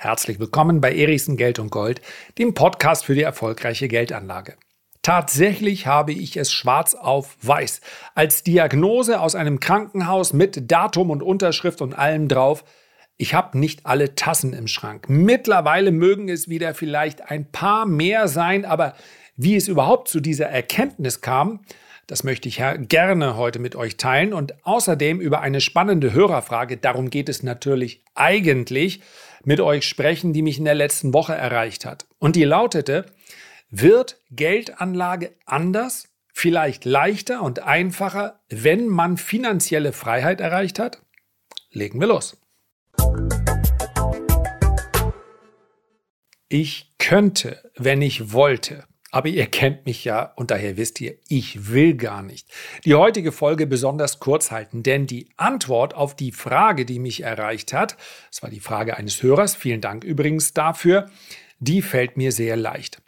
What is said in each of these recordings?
Herzlich willkommen bei Erichsen Geld und Gold, dem Podcast für die erfolgreiche Geldanlage. Tatsächlich habe ich es schwarz auf weiß als Diagnose aus einem Krankenhaus mit Datum und Unterschrift und allem drauf. Ich habe nicht alle Tassen im Schrank. Mittlerweile mögen es wieder vielleicht ein paar mehr sein, aber wie es überhaupt zu dieser Erkenntnis kam, das möchte ich gerne heute mit euch teilen und außerdem über eine spannende Hörerfrage, darum geht es natürlich eigentlich, mit euch sprechen, die mich in der letzten Woche erreicht hat. Und die lautete, wird Geldanlage anders, vielleicht leichter und einfacher, wenn man finanzielle Freiheit erreicht hat? Legen wir los. Ich könnte, wenn ich wollte, aber ihr kennt mich ja und daher wisst ihr, ich will gar nicht. Die heutige Folge besonders kurz halten, denn die Antwort auf die Frage, die mich erreicht hat, das war die Frage eines Hörers, vielen Dank übrigens dafür, die fällt mir sehr leicht.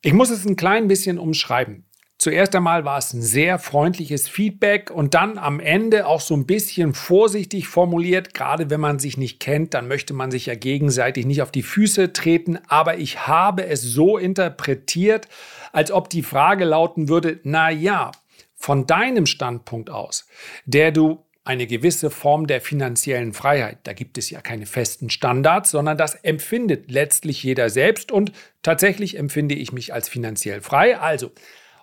Ich muss es ein klein bisschen umschreiben. Zuerst einmal war es ein sehr freundliches Feedback und dann am Ende auch so ein bisschen vorsichtig formuliert. Gerade wenn man sich nicht kennt, dann möchte man sich ja gegenseitig nicht auf die Füße treten. Aber ich habe es so interpretiert, als ob die Frage lauten würde, na ja, von deinem Standpunkt aus, der du eine gewisse Form der finanziellen Freiheit. Da gibt es ja keine festen Standards, sondern das empfindet letztlich jeder selbst und tatsächlich empfinde ich mich als finanziell frei. Also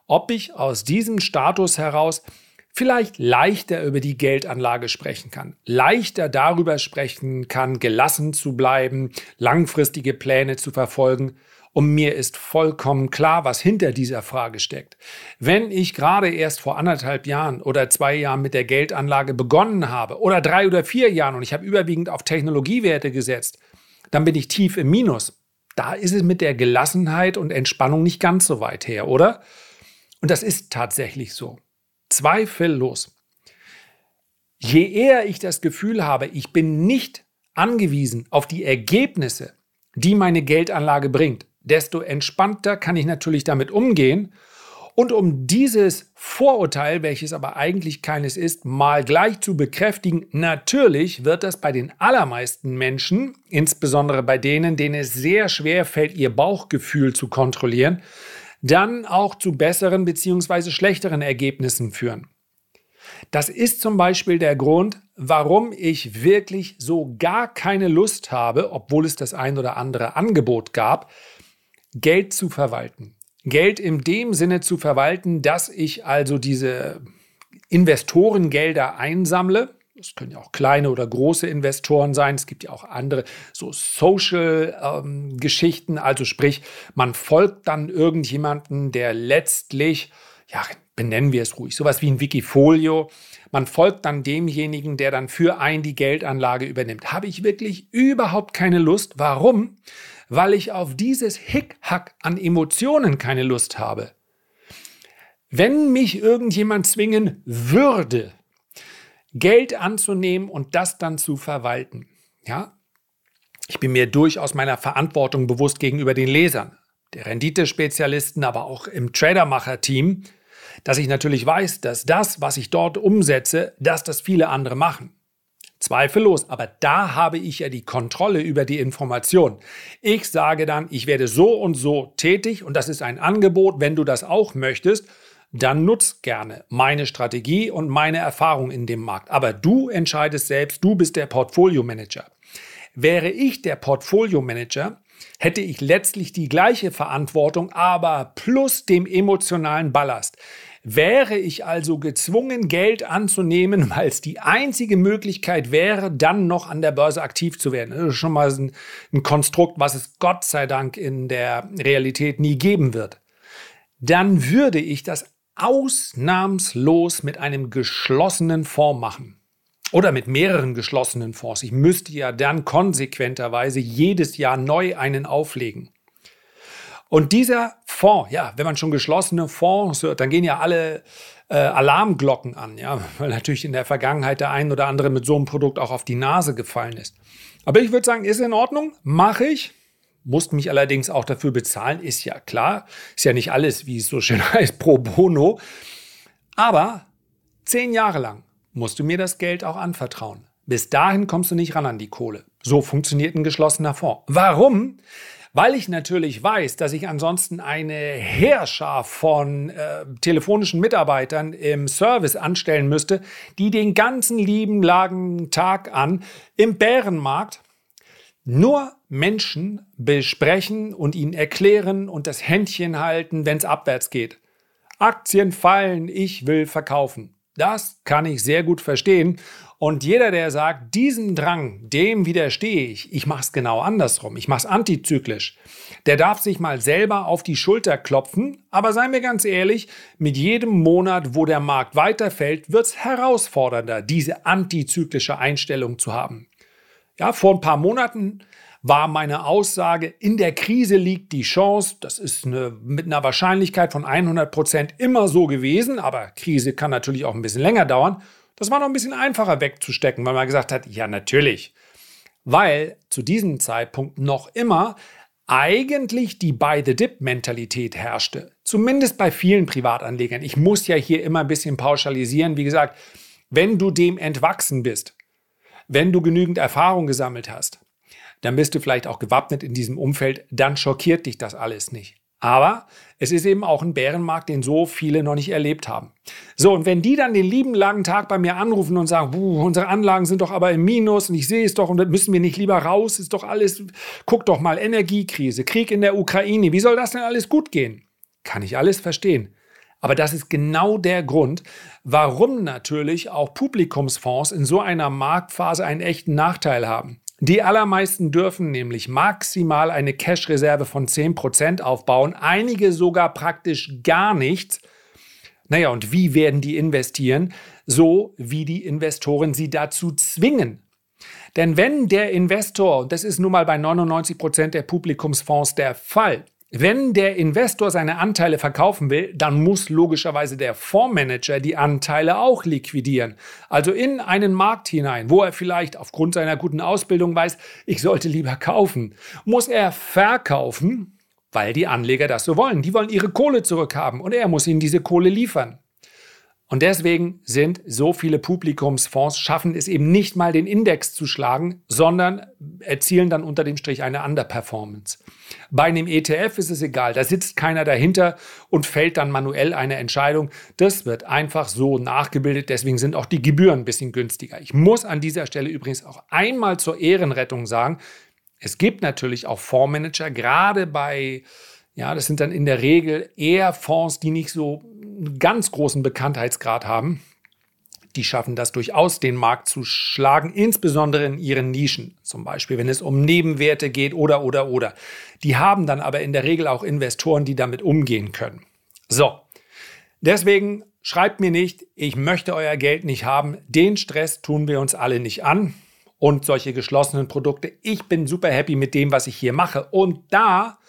ob ich aus diesem Status heraus vielleicht leichter über die Geldanlage sprechen kann, leichter darüber sprechen kann, gelassen zu bleiben, langfristige Pläne zu verfolgen. Und mir ist vollkommen klar, was hinter dieser Frage steckt. Wenn ich gerade erst vor anderthalb Jahren oder zwei Jahren mit der Geldanlage begonnen habe oder drei oder vier Jahren und ich habe überwiegend auf Technologiewerte gesetzt, dann bin ich tief im Minus. Da ist es mit der Gelassenheit und Entspannung nicht ganz so weit her, oder? Und das ist tatsächlich so. Zweifellos. Je eher ich das Gefühl habe, ich bin nicht angewiesen auf die Ergebnisse, die meine Geldanlage bringt, desto entspannter kann ich natürlich damit umgehen. Und um dieses Vorurteil, welches aber eigentlich keines ist, mal gleich zu bekräftigen, natürlich wird das bei den allermeisten Menschen, insbesondere bei denen, denen es sehr schwer fällt, ihr Bauchgefühl zu kontrollieren, dann auch zu besseren bzw. schlechteren Ergebnissen führen. Das ist zum Beispiel der Grund, warum ich wirklich so gar keine Lust habe, obwohl es das ein oder andere Angebot gab, Geld zu verwalten. Geld in dem Sinne zu verwalten, dass ich also diese Investorengelder einsammle es können ja auch kleine oder große Investoren sein. Es gibt ja auch andere so Social-Geschichten. Ähm, also sprich, man folgt dann irgendjemanden, der letztlich, ja, benennen wir es ruhig, sowas wie ein Wikifolio. Man folgt dann demjenigen, der dann für einen die Geldanlage übernimmt. Habe ich wirklich überhaupt keine Lust. Warum? Weil ich auf dieses Hickhack an Emotionen keine Lust habe. Wenn mich irgendjemand zwingen würde, Geld anzunehmen und das dann zu verwalten. Ja? Ich bin mir durchaus meiner Verantwortung bewusst gegenüber den Lesern, der Renditespezialisten, aber auch im Tradermacher-Team, dass ich natürlich weiß, dass das, was ich dort umsetze, dass das viele andere machen. Zweifellos, aber da habe ich ja die Kontrolle über die Information. Ich sage dann, ich werde so und so tätig und das ist ein Angebot, wenn du das auch möchtest dann nutz gerne meine Strategie und meine Erfahrung in dem Markt. Aber du entscheidest selbst, du bist der Portfolio Manager. Wäre ich der Portfolio Manager, hätte ich letztlich die gleiche Verantwortung, aber plus dem emotionalen Ballast. Wäre ich also gezwungen, Geld anzunehmen, weil es die einzige Möglichkeit wäre, dann noch an der Börse aktiv zu werden. Das ist schon mal ein, ein Konstrukt, was es Gott sei Dank in der Realität nie geben wird. Dann würde ich das ausnahmslos mit einem geschlossenen Fonds machen. Oder mit mehreren geschlossenen Fonds. Ich müsste ja dann konsequenterweise jedes Jahr neu einen auflegen. Und dieser Fonds, ja, wenn man schon geschlossene Fonds hört, dann gehen ja alle äh, Alarmglocken an, ja, weil natürlich in der Vergangenheit der ein oder andere mit so einem Produkt auch auf die Nase gefallen ist. Aber ich würde sagen, ist in Ordnung, mache ich musst mich allerdings auch dafür bezahlen, ist ja klar. Ist ja nicht alles, wie es so schön heißt, pro bono. Aber zehn Jahre lang musst du mir das Geld auch anvertrauen. Bis dahin kommst du nicht ran an die Kohle. So funktioniert ein geschlossener Fonds. Warum? Weil ich natürlich weiß, dass ich ansonsten eine Heerschar von äh, telefonischen Mitarbeitern im Service anstellen müsste, die den ganzen lieben langen Tag an im Bärenmarkt nur Menschen besprechen und ihnen erklären und das Händchen halten, wenn es abwärts geht. Aktien fallen, ich will verkaufen. Das kann ich sehr gut verstehen. Und jeder, der sagt, diesem Drang, dem widerstehe ich, ich mache es genau andersrum, ich mache es antizyklisch, der darf sich mal selber auf die Schulter klopfen. Aber seien wir ganz ehrlich, mit jedem Monat, wo der Markt weiterfällt, wird es herausfordernder, diese antizyklische Einstellung zu haben. Ja, vor ein paar Monaten war meine Aussage, in der Krise liegt die Chance. Das ist eine, mit einer Wahrscheinlichkeit von 100 Prozent immer so gewesen, aber Krise kann natürlich auch ein bisschen länger dauern. Das war noch ein bisschen einfacher wegzustecken, weil man gesagt hat, ja natürlich. Weil zu diesem Zeitpunkt noch immer eigentlich die Buy-the-Dip-Mentalität herrschte. Zumindest bei vielen Privatanlegern. Ich muss ja hier immer ein bisschen pauschalisieren. Wie gesagt, wenn du dem entwachsen bist, wenn du genügend Erfahrung gesammelt hast, dann bist du vielleicht auch gewappnet in diesem Umfeld, dann schockiert dich das alles nicht. Aber es ist eben auch ein Bärenmarkt, den so viele noch nicht erlebt haben. So, und wenn die dann den lieben langen Tag bei mir anrufen und sagen, unsere Anlagen sind doch aber im Minus und ich sehe es doch und müssen wir nicht lieber raus, ist doch alles, guck doch mal, Energiekrise, Krieg in der Ukraine, wie soll das denn alles gut gehen? Kann ich alles verstehen. Aber das ist genau der Grund, warum natürlich auch Publikumsfonds in so einer Marktphase einen echten Nachteil haben. Die allermeisten dürfen nämlich maximal eine Cash-Reserve von 10% aufbauen, einige sogar praktisch gar nichts. Naja, und wie werden die investieren? So wie die Investoren sie dazu zwingen. Denn wenn der Investor, und das ist nun mal bei 99% der Publikumsfonds der Fall, wenn der Investor seine Anteile verkaufen will, dann muss logischerweise der Fondsmanager die Anteile auch liquidieren. Also in einen Markt hinein, wo er vielleicht aufgrund seiner guten Ausbildung weiß, ich sollte lieber kaufen, muss er verkaufen, weil die Anleger das so wollen. Die wollen ihre Kohle zurückhaben und er muss ihnen diese Kohle liefern. Und deswegen sind so viele Publikumsfonds, schaffen es eben nicht mal den Index zu schlagen, sondern erzielen dann unter dem Strich eine Underperformance. Bei einem ETF ist es egal, da sitzt keiner dahinter und fällt dann manuell eine Entscheidung. Das wird einfach so nachgebildet, deswegen sind auch die Gebühren ein bisschen günstiger. Ich muss an dieser Stelle übrigens auch einmal zur Ehrenrettung sagen, es gibt natürlich auch Fondsmanager, gerade bei ja, das sind dann in der Regel eher Fonds, die nicht so einen ganz großen Bekanntheitsgrad haben. Die schaffen das durchaus, den Markt zu schlagen, insbesondere in ihren Nischen. Zum Beispiel, wenn es um Nebenwerte geht oder, oder, oder. Die haben dann aber in der Regel auch Investoren, die damit umgehen können. So. Deswegen schreibt mir nicht, ich möchte euer Geld nicht haben. Den Stress tun wir uns alle nicht an. Und solche geschlossenen Produkte. Ich bin super happy mit dem, was ich hier mache. Und da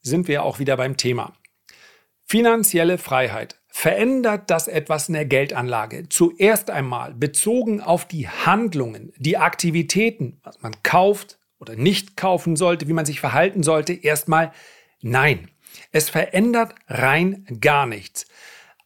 sind wir auch wieder beim Thema. Finanzielle Freiheit. Verändert das etwas in der Geldanlage? Zuerst einmal bezogen auf die Handlungen, die Aktivitäten, was man kauft oder nicht kaufen sollte, wie man sich verhalten sollte, erstmal nein. Es verändert rein gar nichts.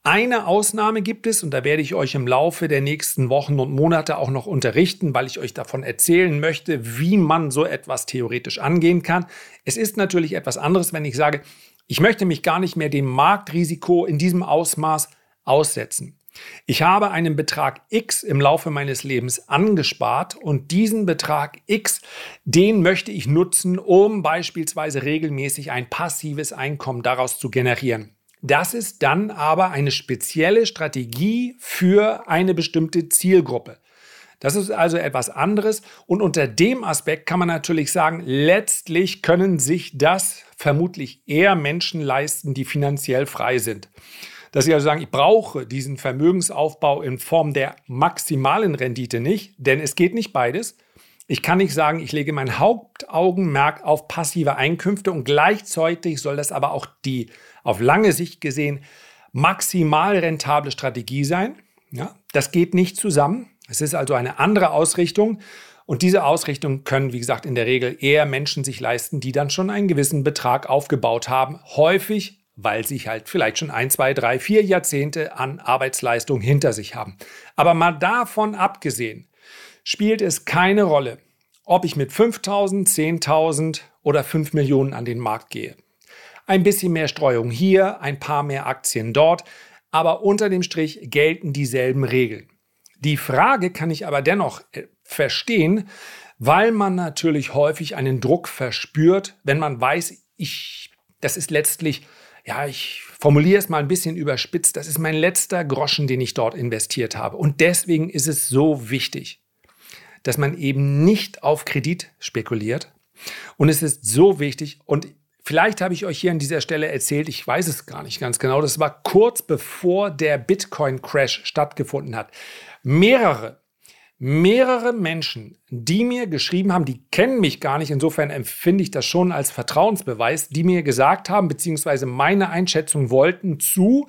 Eine Ausnahme gibt es und da werde ich euch im Laufe der nächsten Wochen und Monate auch noch unterrichten, weil ich euch davon erzählen möchte, wie man so etwas theoretisch angehen kann. Es ist natürlich etwas anderes, wenn ich sage, ich möchte mich gar nicht mehr dem Marktrisiko in diesem Ausmaß aussetzen. Ich habe einen Betrag X im Laufe meines Lebens angespart und diesen Betrag X, den möchte ich nutzen, um beispielsweise regelmäßig ein passives Einkommen daraus zu generieren. Das ist dann aber eine spezielle Strategie für eine bestimmte Zielgruppe. Das ist also etwas anderes. Und unter dem Aspekt kann man natürlich sagen, letztlich können sich das vermutlich eher Menschen leisten, die finanziell frei sind. Dass sie also sagen, ich brauche diesen Vermögensaufbau in Form der maximalen Rendite nicht, denn es geht nicht beides. Ich kann nicht sagen, ich lege mein Hauptaugenmerk auf passive Einkünfte und gleichzeitig soll das aber auch die auf lange Sicht gesehen maximal rentable Strategie sein. Ja, das geht nicht zusammen. Es ist also eine andere Ausrichtung. Und diese Ausrichtung können, wie gesagt, in der Regel eher Menschen sich leisten, die dann schon einen gewissen Betrag aufgebaut haben. Häufig, weil sie halt vielleicht schon ein, zwei, drei, vier Jahrzehnte an Arbeitsleistung hinter sich haben. Aber mal davon abgesehen, spielt es keine Rolle, ob ich mit 5000, 10.000 oder 5 Millionen an den Markt gehe. Ein bisschen mehr Streuung hier, ein paar mehr Aktien dort, aber unter dem Strich gelten dieselben Regeln. Die Frage kann ich aber dennoch äh, verstehen, weil man natürlich häufig einen Druck verspürt, wenn man weiß, ich, das ist letztlich, ja, ich formuliere es mal ein bisschen überspitzt, das ist mein letzter Groschen, den ich dort investiert habe. Und deswegen ist es so wichtig, dass man eben nicht auf Kredit spekuliert. Und es ist so wichtig, und vielleicht habe ich euch hier an dieser Stelle erzählt, ich weiß es gar nicht ganz genau, das war kurz bevor der Bitcoin-Crash stattgefunden hat. Mehrere mehrere Menschen, die mir geschrieben haben, die kennen mich gar nicht, insofern empfinde ich das schon als Vertrauensbeweis, die mir gesagt haben, beziehungsweise meine Einschätzung wollten zu,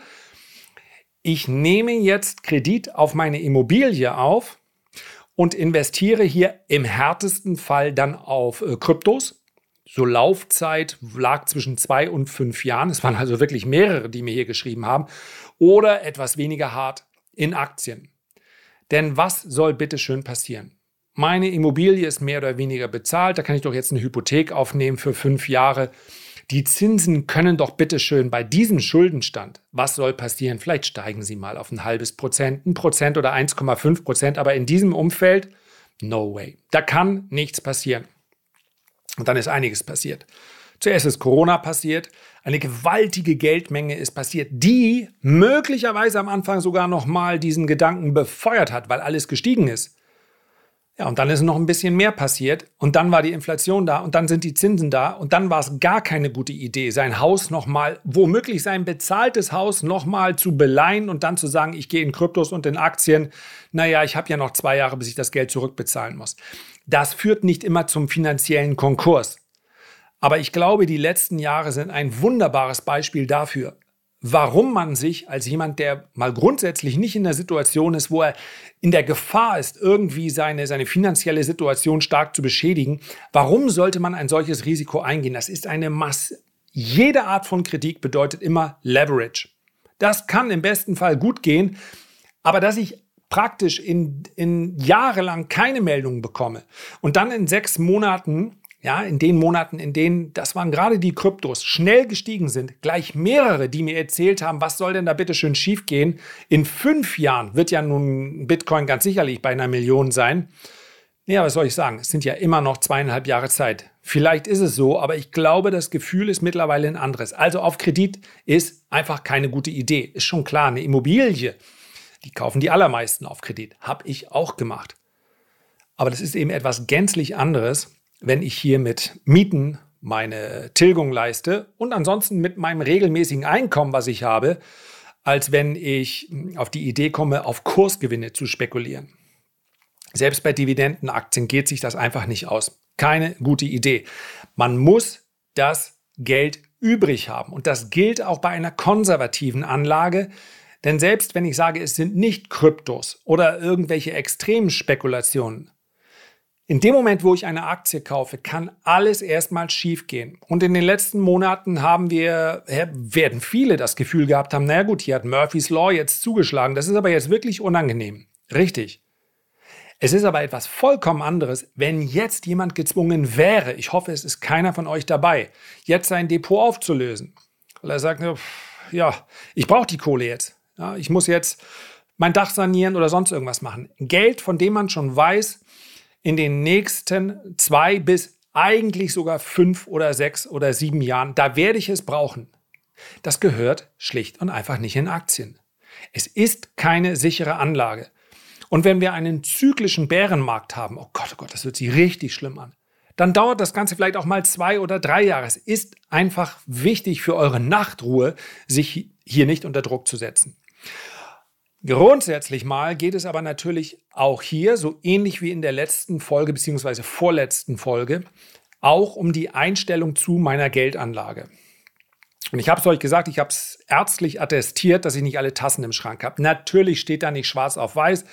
ich nehme jetzt Kredit auf meine Immobilie auf und investiere hier im härtesten Fall dann auf äh, Kryptos. So Laufzeit lag zwischen zwei und fünf Jahren. Es waren also wirklich mehrere, die mir hier geschrieben haben. Oder etwas weniger hart in Aktien. Denn was soll bitte schön passieren? Meine Immobilie ist mehr oder weniger bezahlt, da kann ich doch jetzt eine Hypothek aufnehmen für fünf Jahre. Die Zinsen können doch bitte schön bei diesem Schuldenstand, was soll passieren? Vielleicht steigen sie mal auf ein halbes Prozent, ein Prozent oder 1,5 Prozent, aber in diesem Umfeld, no way. Da kann nichts passieren. Und dann ist einiges passiert. Zuerst ist Corona passiert, eine gewaltige Geldmenge ist passiert, die möglicherweise am Anfang sogar noch mal diesen Gedanken befeuert hat, weil alles gestiegen ist. Ja, und dann ist noch ein bisschen mehr passiert und dann war die Inflation da und dann sind die Zinsen da und dann war es gar keine gute Idee, sein Haus nochmal, womöglich sein bezahltes Haus nochmal zu beleihen und dann zu sagen, ich gehe in Kryptos und in Aktien. Naja, ich habe ja noch zwei Jahre, bis ich das Geld zurückbezahlen muss. Das führt nicht immer zum finanziellen Konkurs. Aber ich glaube, die letzten Jahre sind ein wunderbares Beispiel dafür, warum man sich als jemand, der mal grundsätzlich nicht in der Situation ist, wo er in der Gefahr ist, irgendwie seine, seine finanzielle Situation stark zu beschädigen, warum sollte man ein solches Risiko eingehen? Das ist eine Masse. Jede Art von Kritik bedeutet immer Leverage. Das kann im besten Fall gut gehen, aber dass ich praktisch in, in jahrelang keine Meldungen bekomme und dann in sechs Monaten ja, in den Monaten, in denen, das waren gerade die Kryptos, schnell gestiegen sind, gleich mehrere, die mir erzählt haben, was soll denn da bitte schön schiefgehen? In fünf Jahren wird ja nun Bitcoin ganz sicherlich bei einer Million sein. Ja, was soll ich sagen? Es sind ja immer noch zweieinhalb Jahre Zeit. Vielleicht ist es so, aber ich glaube, das Gefühl ist mittlerweile ein anderes. Also auf Kredit ist einfach keine gute Idee. Ist schon klar, eine Immobilie, die kaufen die allermeisten auf Kredit. Habe ich auch gemacht. Aber das ist eben etwas gänzlich anderes wenn ich hier mit Mieten meine Tilgung leiste und ansonsten mit meinem regelmäßigen Einkommen, was ich habe, als wenn ich auf die Idee komme, auf Kursgewinne zu spekulieren. Selbst bei Dividendenaktien geht sich das einfach nicht aus. Keine gute Idee. Man muss das Geld übrig haben. Und das gilt auch bei einer konservativen Anlage. Denn selbst wenn ich sage, es sind nicht Kryptos oder irgendwelche extremen Spekulationen, in dem Moment, wo ich eine Aktie kaufe, kann alles erstmal schiefgehen. Und in den letzten Monaten haben wir, werden viele das Gefühl gehabt haben, naja gut, hier hat Murphy's Law jetzt zugeschlagen. Das ist aber jetzt wirklich unangenehm. Richtig. Es ist aber etwas vollkommen anderes, wenn jetzt jemand gezwungen wäre, ich hoffe, es ist keiner von euch dabei, jetzt sein Depot aufzulösen. Weil er sagt, ja, ich brauche die Kohle jetzt. Ja, ich muss jetzt mein Dach sanieren oder sonst irgendwas machen. Geld, von dem man schon weiß, in den nächsten zwei bis eigentlich sogar fünf oder sechs oder sieben Jahren, da werde ich es brauchen. Das gehört schlicht und einfach nicht in Aktien. Es ist keine sichere Anlage. Und wenn wir einen zyklischen Bärenmarkt haben, oh Gott, oh Gott, das hört sich richtig schlimm an, dann dauert das Ganze vielleicht auch mal zwei oder drei Jahre. Es ist einfach wichtig für eure Nachtruhe, sich hier nicht unter Druck zu setzen. Grundsätzlich mal geht es aber natürlich auch hier, so ähnlich wie in der letzten Folge bzw. vorletzten Folge, auch um die Einstellung zu meiner Geldanlage. Und ich habe es euch gesagt, ich habe es ärztlich attestiert, dass ich nicht alle Tassen im Schrank habe. Natürlich steht da nicht schwarz auf weiß.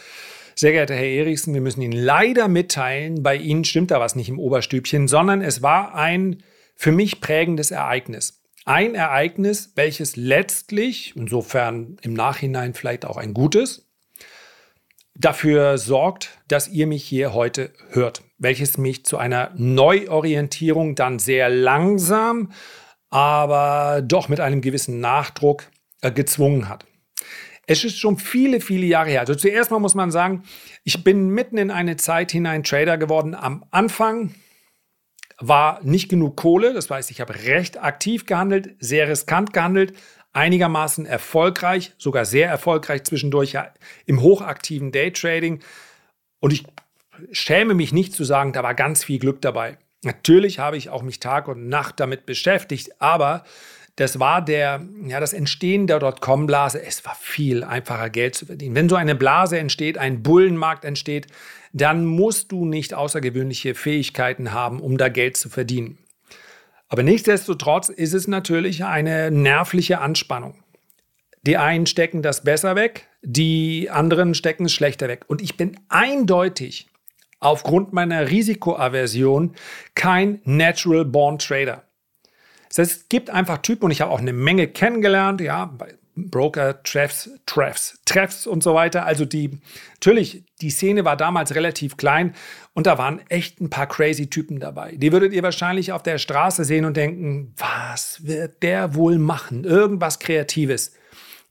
Sehr geehrter Herr Erichsen, wir müssen Ihnen leider mitteilen, bei Ihnen stimmt da was nicht im Oberstübchen, sondern es war ein für mich prägendes Ereignis. Ein Ereignis, welches letztlich, insofern im Nachhinein vielleicht auch ein gutes, dafür sorgt, dass ihr mich hier heute hört. welches mich zu einer Neuorientierung dann sehr langsam, aber doch mit einem gewissen Nachdruck äh, gezwungen hat. Es ist schon viele, viele Jahre her. Also zuerst mal muss man sagen, ich bin mitten in eine Zeit hinein Trader geworden. Am Anfang war nicht genug Kohle. Das heißt, ich habe recht aktiv gehandelt, sehr riskant gehandelt, einigermaßen erfolgreich, sogar sehr erfolgreich zwischendurch im hochaktiven Daytrading. Und ich schäme mich nicht zu sagen, da war ganz viel Glück dabei. Natürlich habe ich auch mich Tag und Nacht damit beschäftigt, aber das war der, ja, das Entstehen der Dotcom-Blase. Es war viel einfacher, Geld zu verdienen. Wenn so eine Blase entsteht, ein Bullenmarkt entsteht, dann musst du nicht außergewöhnliche Fähigkeiten haben, um da Geld zu verdienen. Aber nichtsdestotrotz ist es natürlich eine nervliche Anspannung. Die einen stecken das besser weg, die anderen stecken es schlechter weg. Und ich bin eindeutig aufgrund meiner Risikoaversion kein Natural Born Trader. Das heißt, es gibt einfach Typen und ich habe auch eine Menge kennengelernt, ja, bei Broker, Treffs, Treffs, Treffs und so weiter. Also die, natürlich, die Szene war damals relativ klein und da waren echt ein paar crazy Typen dabei. Die würdet ihr wahrscheinlich auf der Straße sehen und denken, was wird der wohl machen? Irgendwas Kreatives.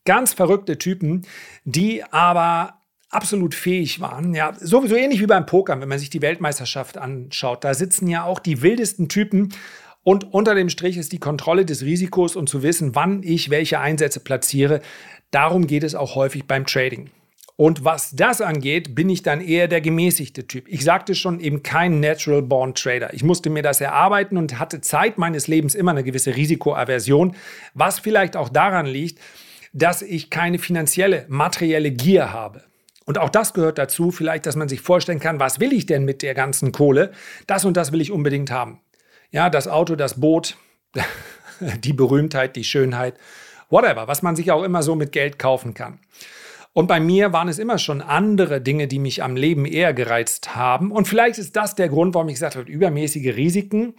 Ganz verrückte Typen, die aber absolut fähig waren. Ja, sowieso ähnlich wie beim Pokern, wenn man sich die Weltmeisterschaft anschaut. Da sitzen ja auch die wildesten Typen und unter dem Strich ist die Kontrolle des Risikos und zu wissen, wann ich welche Einsätze platziere. Darum geht es auch häufig beim Trading. Und was das angeht, bin ich dann eher der gemäßigte Typ. Ich sagte schon eben kein Natural Born Trader. Ich musste mir das erarbeiten und hatte Zeit meines Lebens immer eine gewisse Risikoaversion, was vielleicht auch daran liegt, dass ich keine finanzielle, materielle Gier habe. Und auch das gehört dazu, vielleicht, dass man sich vorstellen kann, was will ich denn mit der ganzen Kohle? Das und das will ich unbedingt haben. Ja, das Auto, das Boot, die Berühmtheit, die Schönheit, whatever, was man sich auch immer so mit Geld kaufen kann. Und bei mir waren es immer schon andere Dinge, die mich am Leben eher gereizt haben. Und vielleicht ist das der Grund, warum ich gesagt habe, übermäßige Risiken,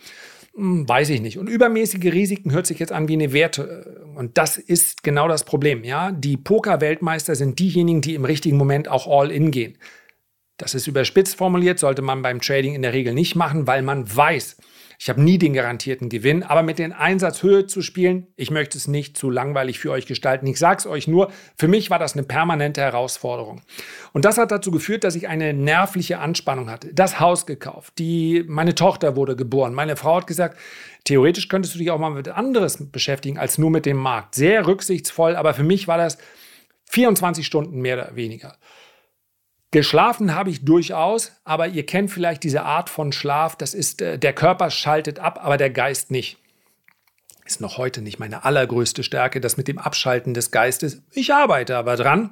hm, weiß ich nicht. Und übermäßige Risiken hört sich jetzt an wie eine Werte. Und das ist genau das Problem. Ja, die Poker-Weltmeister sind diejenigen, die im richtigen Moment auch all in gehen. Das ist überspitzt formuliert, sollte man beim Trading in der Regel nicht machen, weil man weiß, ich habe nie den garantierten Gewinn, aber mit den Einsatzhöhe zu spielen, ich möchte es nicht zu langweilig für euch gestalten. Ich sage es euch nur, für mich war das eine permanente Herausforderung. Und das hat dazu geführt, dass ich eine nervliche Anspannung hatte. Das Haus gekauft, die, meine Tochter wurde geboren. Meine Frau hat gesagt, theoretisch könntest du dich auch mal mit anderes beschäftigen als nur mit dem Markt. Sehr rücksichtsvoll, aber für mich war das 24 Stunden mehr oder weniger. Geschlafen habe ich durchaus, aber ihr kennt vielleicht diese Art von Schlaf, das ist, äh, der Körper schaltet ab, aber der Geist nicht. Ist noch heute nicht meine allergrößte Stärke, das mit dem Abschalten des Geistes. Ich arbeite aber dran,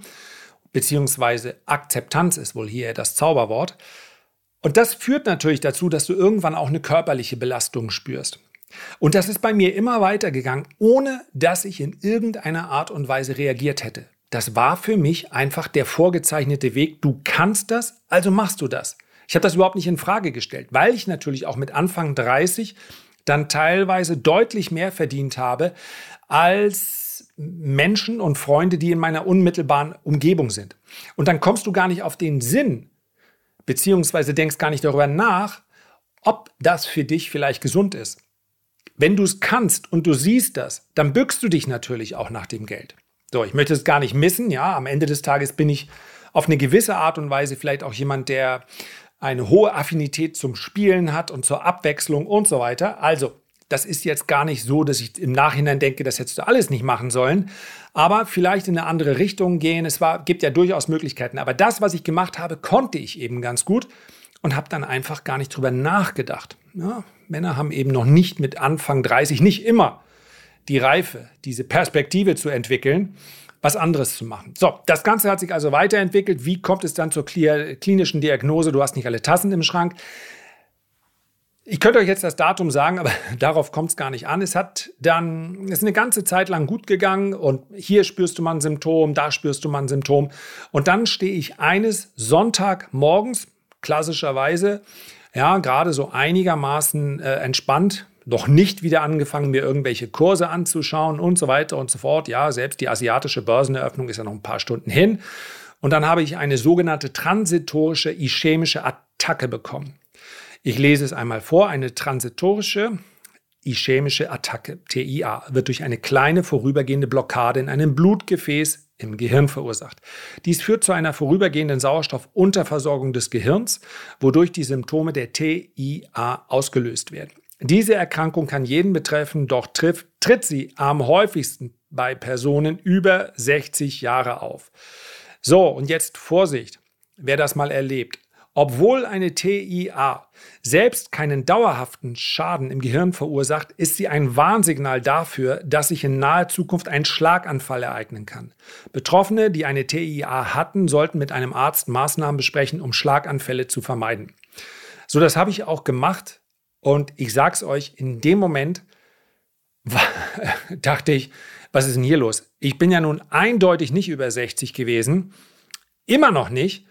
beziehungsweise Akzeptanz ist wohl hier das Zauberwort. Und das führt natürlich dazu, dass du irgendwann auch eine körperliche Belastung spürst. Und das ist bei mir immer weitergegangen, ohne dass ich in irgendeiner Art und Weise reagiert hätte. Das war für mich einfach der vorgezeichnete Weg. Du kannst das, also machst du das. Ich habe das überhaupt nicht in Frage gestellt, weil ich natürlich auch mit Anfang 30 dann teilweise deutlich mehr verdient habe als Menschen und Freunde, die in meiner unmittelbaren Umgebung sind. Und dann kommst du gar nicht auf den Sinn, beziehungsweise denkst gar nicht darüber nach, ob das für dich vielleicht gesund ist. Wenn du es kannst und du siehst das, dann bückst du dich natürlich auch nach dem Geld. So, ich möchte es gar nicht missen. Ja, am Ende des Tages bin ich auf eine gewisse Art und Weise vielleicht auch jemand, der eine hohe Affinität zum Spielen hat und zur Abwechslung und so weiter. Also, das ist jetzt gar nicht so, dass ich im Nachhinein denke, das hättest du alles nicht machen sollen, aber vielleicht in eine andere Richtung gehen. Es war, gibt ja durchaus Möglichkeiten. Aber das, was ich gemacht habe, konnte ich eben ganz gut und habe dann einfach gar nicht drüber nachgedacht. Ja, Männer haben eben noch nicht mit Anfang 30, nicht immer die Reife, diese Perspektive zu entwickeln, was anderes zu machen. So, das Ganze hat sich also weiterentwickelt. Wie kommt es dann zur klinischen Diagnose? Du hast nicht alle Tassen im Schrank. Ich könnte euch jetzt das Datum sagen, aber darauf kommt es gar nicht an. Es hat dann, es ist eine ganze Zeit lang gut gegangen und hier spürst du mal ein Symptom, da spürst du mal ein Symptom. Und dann stehe ich eines Sonntagmorgens, klassischerweise, ja, gerade so einigermaßen äh, entspannt noch nicht wieder angefangen, mir irgendwelche Kurse anzuschauen und so weiter und so fort. Ja, selbst die asiatische Börseneröffnung ist ja noch ein paar Stunden hin. Und dann habe ich eine sogenannte transitorische ischämische Attacke bekommen. Ich lese es einmal vor. Eine transitorische ischämische Attacke, TIA, wird durch eine kleine vorübergehende Blockade in einem Blutgefäß im Gehirn verursacht. Dies führt zu einer vorübergehenden Sauerstoffunterversorgung des Gehirns, wodurch die Symptome der TIA ausgelöst werden. Diese Erkrankung kann jeden betreffen, doch trifft, tritt sie am häufigsten bei Personen über 60 Jahre auf. So, und jetzt Vorsicht, wer das mal erlebt. Obwohl eine TIA selbst keinen dauerhaften Schaden im Gehirn verursacht, ist sie ein Warnsignal dafür, dass sich in naher Zukunft ein Schlaganfall ereignen kann. Betroffene, die eine TIA hatten, sollten mit einem Arzt Maßnahmen besprechen, um Schlaganfälle zu vermeiden. So, das habe ich auch gemacht und ich sage es euch, in dem Moment dachte ich, was ist denn hier los? Ich bin ja nun eindeutig nicht über 60 gewesen, immer noch nicht.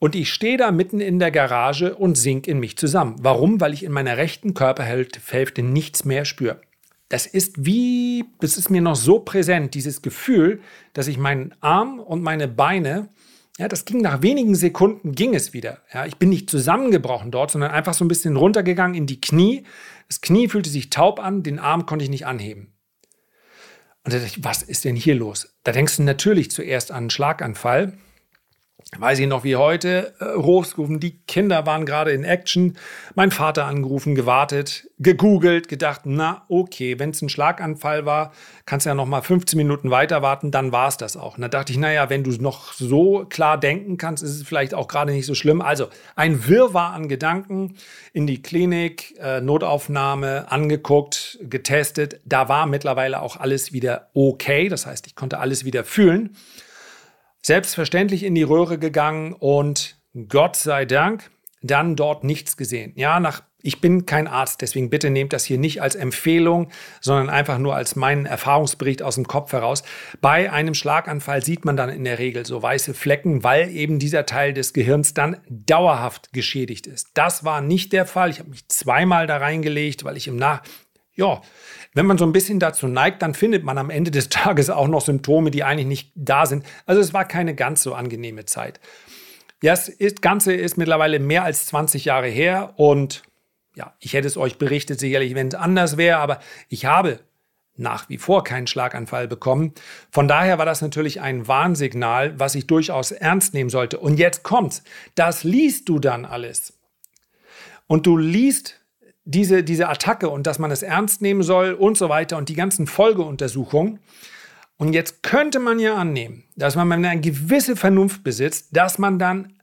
Und ich stehe da mitten in der Garage und sink in mich zusammen. Warum? Weil ich in meiner rechten Körperhälfte nichts mehr spüre. Das ist wie, das ist mir noch so präsent, dieses Gefühl, dass ich meinen Arm und meine Beine, ja, das ging nach wenigen Sekunden, ging es wieder. Ja, ich bin nicht zusammengebrochen dort, sondern einfach so ein bisschen runtergegangen in die Knie. Das Knie fühlte sich taub an, den Arm konnte ich nicht anheben. Und da dachte ich, was ist denn hier los? Da denkst du natürlich zuerst an einen Schlaganfall weiß ich noch wie heute, äh, hochgerufen, die Kinder waren gerade in Action, mein Vater angerufen, gewartet, gegoogelt, gedacht, na okay, wenn es ein Schlaganfall war, kannst du ja noch mal 15 Minuten weiter warten, dann war es das auch. Und da dachte ich, naja, wenn du noch so klar denken kannst, ist es vielleicht auch gerade nicht so schlimm. Also ein Wirrwarr an Gedanken, in die Klinik, äh, Notaufnahme, angeguckt, getestet, da war mittlerweile auch alles wieder okay, das heißt, ich konnte alles wieder fühlen selbstverständlich in die Röhre gegangen und Gott sei Dank dann dort nichts gesehen. Ja, nach ich bin kein Arzt, deswegen bitte nehmt das hier nicht als Empfehlung, sondern einfach nur als meinen Erfahrungsbericht aus dem Kopf heraus. Bei einem Schlaganfall sieht man dann in der Regel so weiße Flecken, weil eben dieser Teil des Gehirns dann dauerhaft geschädigt ist. Das war nicht der Fall. Ich habe mich zweimal da reingelegt, weil ich im Nach ja, wenn man so ein bisschen dazu neigt, dann findet man am Ende des Tages auch noch Symptome, die eigentlich nicht da sind. Also es war keine ganz so angenehme Zeit. Ja, das Ganze ist mittlerweile mehr als 20 Jahre her und ja, ich hätte es euch berichtet, sicherlich, wenn es anders wäre, aber ich habe nach wie vor keinen Schlaganfall bekommen. Von daher war das natürlich ein Warnsignal, was ich durchaus ernst nehmen sollte. Und jetzt kommt's. Das liest du dann alles. Und du liest diese, diese Attacke und dass man es ernst nehmen soll und so weiter und die ganzen Folgeuntersuchungen. Und jetzt könnte man ja annehmen, dass man, wenn man eine gewisse Vernunft besitzt, dass man dann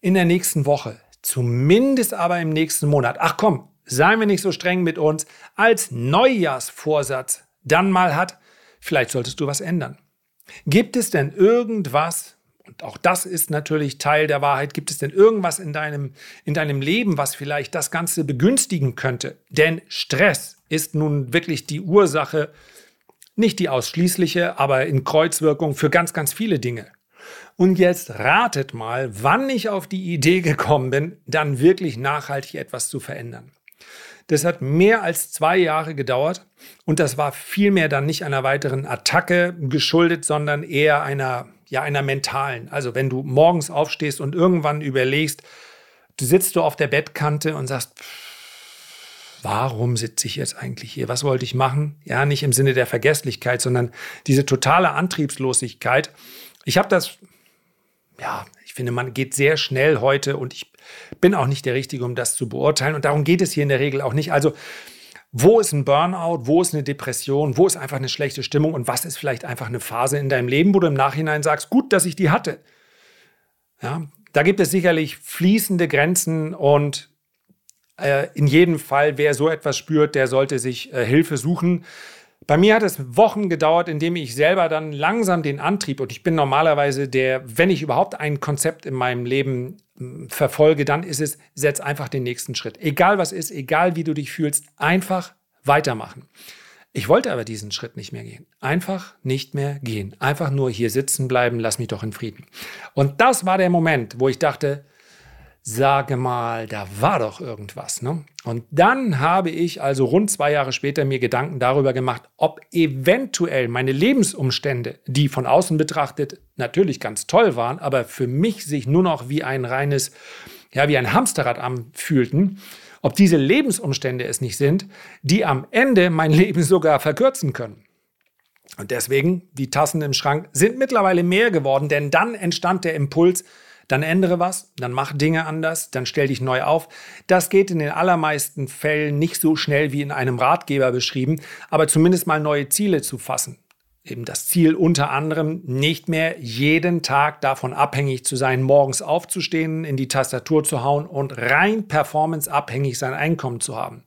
in der nächsten Woche, zumindest aber im nächsten Monat, ach komm, seien wir nicht so streng mit uns, als Neujahrsvorsatz dann mal hat, vielleicht solltest du was ändern. Gibt es denn irgendwas, und auch das ist natürlich Teil der Wahrheit. Gibt es denn irgendwas in deinem, in deinem Leben, was vielleicht das Ganze begünstigen könnte? Denn Stress ist nun wirklich die Ursache, nicht die ausschließliche, aber in Kreuzwirkung für ganz, ganz viele Dinge. Und jetzt ratet mal, wann ich auf die Idee gekommen bin, dann wirklich nachhaltig etwas zu verändern. Das hat mehr als zwei Jahre gedauert und das war vielmehr dann nicht einer weiteren Attacke geschuldet, sondern eher einer ja einer mentalen. Also wenn du morgens aufstehst und irgendwann überlegst, du sitzt du auf der Bettkante und sagst, warum sitze ich jetzt eigentlich hier? Was wollte ich machen? Ja, nicht im Sinne der Vergesslichkeit, sondern diese totale Antriebslosigkeit. Ich habe das, ja, ich finde, man geht sehr schnell heute und ich bin auch nicht der Richtige, um das zu beurteilen. Und darum geht es hier in der Regel auch nicht. Also wo ist ein Burnout? Wo ist eine Depression? Wo ist einfach eine schlechte Stimmung? Und was ist vielleicht einfach eine Phase in deinem Leben, wo du im Nachhinein sagst, gut, dass ich die hatte? Ja, da gibt es sicherlich fließende Grenzen und äh, in jedem Fall, wer so etwas spürt, der sollte sich äh, Hilfe suchen. Bei mir hat es Wochen gedauert, indem ich selber dann langsam den Antrieb, und ich bin normalerweise der, wenn ich überhaupt ein Konzept in meinem Leben verfolge, dann ist es, setz einfach den nächsten Schritt. Egal was ist, egal wie du dich fühlst, einfach weitermachen. Ich wollte aber diesen Schritt nicht mehr gehen. Einfach nicht mehr gehen. Einfach nur hier sitzen bleiben, lass mich doch in Frieden. Und das war der Moment, wo ich dachte, sage mal, da war doch irgendwas. Ne? Und dann habe ich also rund zwei Jahre später mir Gedanken darüber gemacht, ob eventuell meine Lebensumstände, die von außen betrachtet natürlich ganz toll waren, aber für mich sich nur noch wie ein reines ja, wie ein Hamsterrad anfühlten, ob diese Lebensumstände es nicht sind, die am Ende mein Leben sogar verkürzen können. Und deswegen, die Tassen im Schrank sind mittlerweile mehr geworden, denn dann entstand der Impuls, dann ändere was, dann mach Dinge anders, dann stell dich neu auf. Das geht in den allermeisten Fällen nicht so schnell wie in einem Ratgeber beschrieben, aber zumindest mal neue Ziele zu fassen. Eben das Ziel unter anderem, nicht mehr jeden Tag davon abhängig zu sein, morgens aufzustehen, in die Tastatur zu hauen und rein performanceabhängig sein Einkommen zu haben.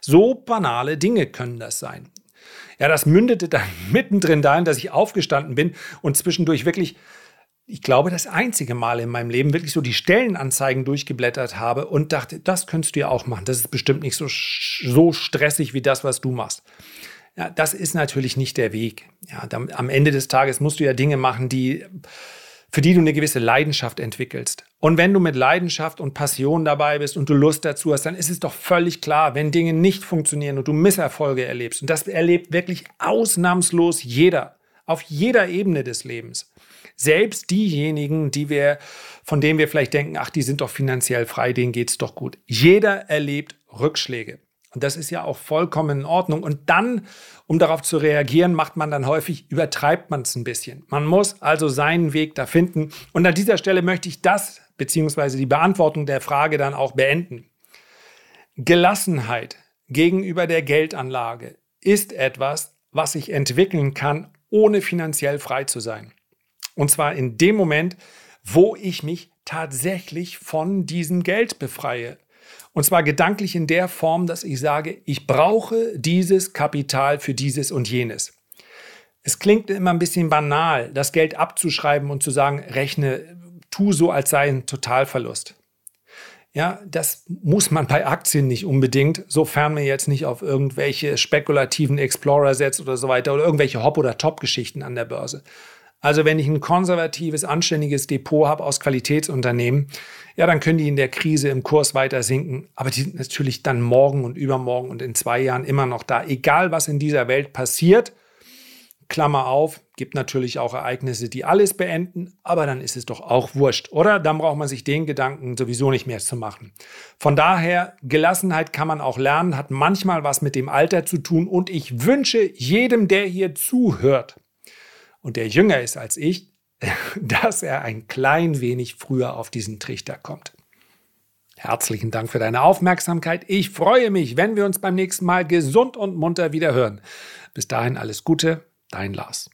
So banale Dinge können das sein. Ja, das mündete dann mittendrin darin, dass ich aufgestanden bin und zwischendurch wirklich ich glaube, das einzige Mal in meinem Leben wirklich so die Stellenanzeigen durchgeblättert habe und dachte, das könntest du ja auch machen. Das ist bestimmt nicht so, so stressig wie das, was du machst. Ja, das ist natürlich nicht der Weg. Ja, dann, am Ende des Tages musst du ja Dinge machen, die, für die du eine gewisse Leidenschaft entwickelst. Und wenn du mit Leidenschaft und Passion dabei bist und du Lust dazu hast, dann ist es doch völlig klar, wenn Dinge nicht funktionieren und du Misserfolge erlebst. Und das erlebt wirklich ausnahmslos jeder, auf jeder Ebene des Lebens selbst diejenigen, die wir, von denen wir vielleicht denken, ach, die sind doch finanziell frei, denen geht es doch gut. Jeder erlebt Rückschläge. Und das ist ja auch vollkommen in Ordnung. Und dann, um darauf zu reagieren, macht man dann häufig, übertreibt man es ein bisschen. Man muss also seinen Weg da finden. Und an dieser Stelle möchte ich das, beziehungsweise die Beantwortung der Frage dann auch beenden. Gelassenheit gegenüber der Geldanlage ist etwas, was sich entwickeln kann, ohne finanziell frei zu sein. Und zwar in dem Moment, wo ich mich tatsächlich von diesem Geld befreie. Und zwar gedanklich in der Form, dass ich sage, ich brauche dieses Kapital für dieses und jenes. Es klingt immer ein bisschen banal, das Geld abzuschreiben und zu sagen, rechne, tu so, als sei ein Totalverlust. Ja, das muss man bei Aktien nicht unbedingt, sofern man jetzt nicht auf irgendwelche spekulativen Explorer setzt oder so weiter oder irgendwelche Hop- oder Top-Geschichten an der Börse. Also wenn ich ein konservatives, anständiges Depot habe aus Qualitätsunternehmen, ja, dann können die in der Krise im Kurs weiter sinken. Aber die sind natürlich dann morgen und übermorgen und in zwei Jahren immer noch da. Egal, was in dieser Welt passiert, Klammer auf, gibt natürlich auch Ereignisse, die alles beenden, aber dann ist es doch auch wurscht, oder? Dann braucht man sich den Gedanken sowieso nicht mehr zu machen. Von daher, Gelassenheit kann man auch lernen, hat manchmal was mit dem Alter zu tun und ich wünsche jedem, der hier zuhört, und der jünger ist als ich, dass er ein klein wenig früher auf diesen Trichter kommt. Herzlichen Dank für deine Aufmerksamkeit. Ich freue mich, wenn wir uns beim nächsten Mal gesund und munter wieder hören. Bis dahin alles Gute, dein Lars.